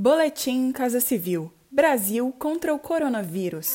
Boletim Casa Civil: Brasil contra o coronavírus.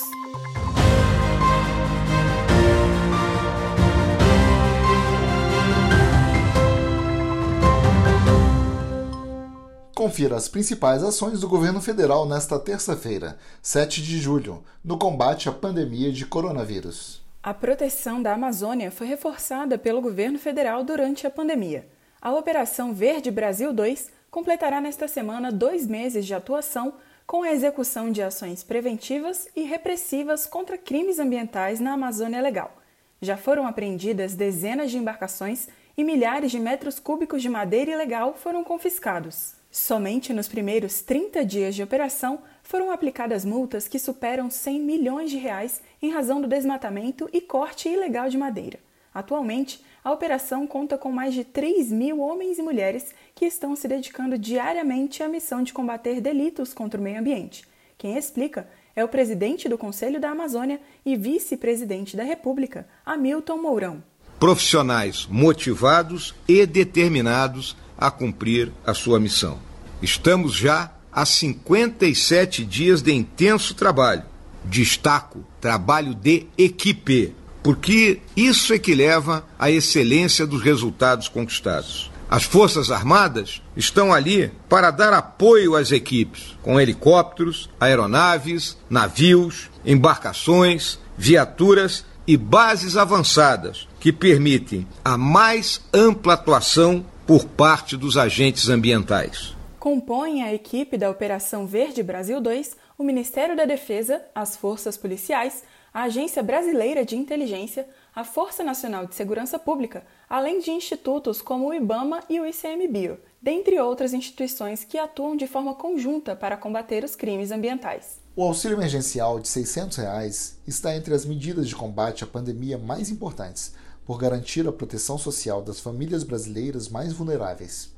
Confira as principais ações do governo federal nesta terça-feira, 7 de julho, no combate à pandemia de coronavírus. A proteção da Amazônia foi reforçada pelo governo federal durante a pandemia. A Operação Verde Brasil 2 completará nesta semana dois meses de atuação com a execução de ações preventivas e repressivas contra crimes ambientais na Amazônia Legal. Já foram apreendidas dezenas de embarcações e milhares de metros cúbicos de madeira ilegal foram confiscados. Somente nos primeiros 30 dias de operação foram aplicadas multas que superam 100 milhões de reais em razão do desmatamento e corte ilegal de madeira. Atualmente, a operação conta com mais de 3 mil homens e mulheres que estão se dedicando diariamente à missão de combater delitos contra o meio ambiente. Quem explica é o presidente do Conselho da Amazônia e vice-presidente da República, Hamilton Mourão. Profissionais motivados e determinados a cumprir a sua missão. Estamos já há 57 dias de intenso trabalho. Destaco trabalho de equipe porque isso é que leva à excelência dos resultados conquistados. As Forças Armadas estão ali para dar apoio às equipes, com helicópteros, aeronaves, navios, embarcações, viaturas e bases avançadas que permitem a mais ampla atuação por parte dos agentes ambientais. Compõem a equipe da Operação Verde Brasil 2 o Ministério da Defesa, as forças policiais, a Agência Brasileira de Inteligência, a Força Nacional de Segurança Pública, além de institutos como o IBAMA e o ICMBio, dentre outras instituições que atuam de forma conjunta para combater os crimes ambientais. O auxílio emergencial de 600 reais está entre as medidas de combate à pandemia mais importantes, por garantir a proteção social das famílias brasileiras mais vulneráveis.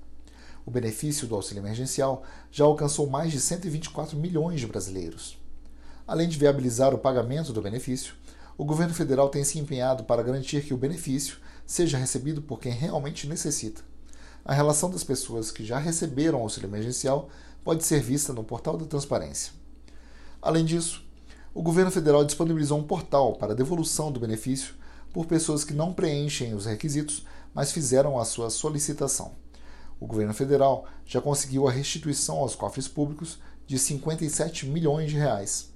O benefício do auxílio emergencial já alcançou mais de 124 milhões de brasileiros. Além de viabilizar o pagamento do benefício, o governo federal tem se empenhado para garantir que o benefício seja recebido por quem realmente necessita. A relação das pessoas que já receberam auxílio emergencial pode ser vista no portal da transparência. Além disso, o governo federal disponibilizou um portal para devolução do benefício por pessoas que não preenchem os requisitos, mas fizeram a sua solicitação. O governo federal já conseguiu a restituição aos cofres públicos de 57 milhões de reais.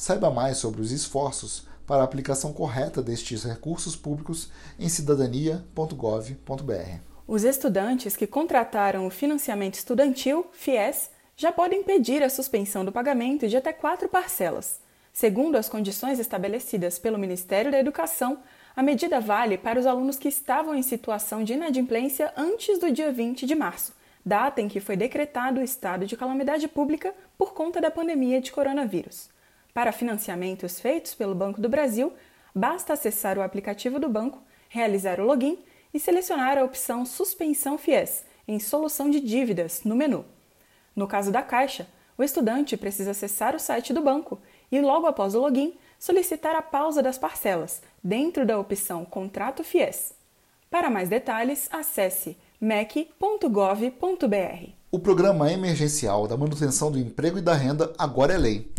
Saiba mais sobre os esforços para a aplicação correta destes recursos públicos em cidadania.gov.br. Os estudantes que contrataram o financiamento estudantil, FIES, já podem pedir a suspensão do pagamento de até quatro parcelas. Segundo as condições estabelecidas pelo Ministério da Educação, a medida vale para os alunos que estavam em situação de inadimplência antes do dia 20 de março, data em que foi decretado o estado de calamidade pública por conta da pandemia de coronavírus. Para financiamentos feitos pelo Banco do Brasil, basta acessar o aplicativo do banco, realizar o login e selecionar a opção Suspensão FIES em Solução de Dívidas no menu. No caso da Caixa, o estudante precisa acessar o site do banco e, logo após o login, solicitar a pausa das parcelas dentro da opção Contrato FIES. Para mais detalhes, acesse mec.gov.br. O Programa Emergencial da Manutenção do Emprego e da Renda agora é lei.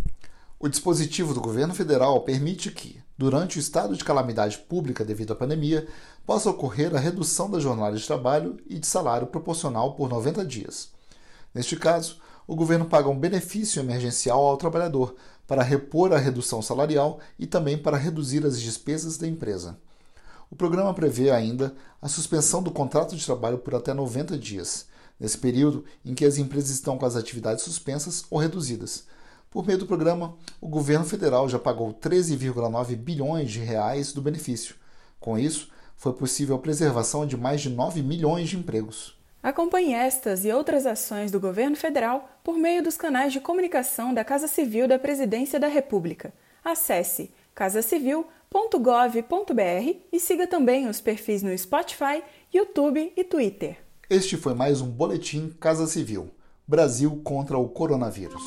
O dispositivo do governo federal permite que, durante o estado de calamidade pública devido à pandemia, possa ocorrer a redução da jornada de trabalho e de salário proporcional por 90 dias. Neste caso, o governo paga um benefício emergencial ao trabalhador para repor a redução salarial e também para reduzir as despesas da empresa. O programa prevê ainda a suspensão do contrato de trabalho por até 90 dias, nesse período em que as empresas estão com as atividades suspensas ou reduzidas por meio do programa, o governo federal já pagou 13,9 bilhões de reais do benefício. Com isso, foi possível a preservação de mais de 9 milhões de empregos. Acompanhe estas e outras ações do governo federal por meio dos canais de comunicação da Casa Civil da Presidência da República. Acesse casacivil.gov.br e siga também os perfis no Spotify, YouTube e Twitter. Este foi mais um Boletim Casa Civil Brasil contra o Coronavírus.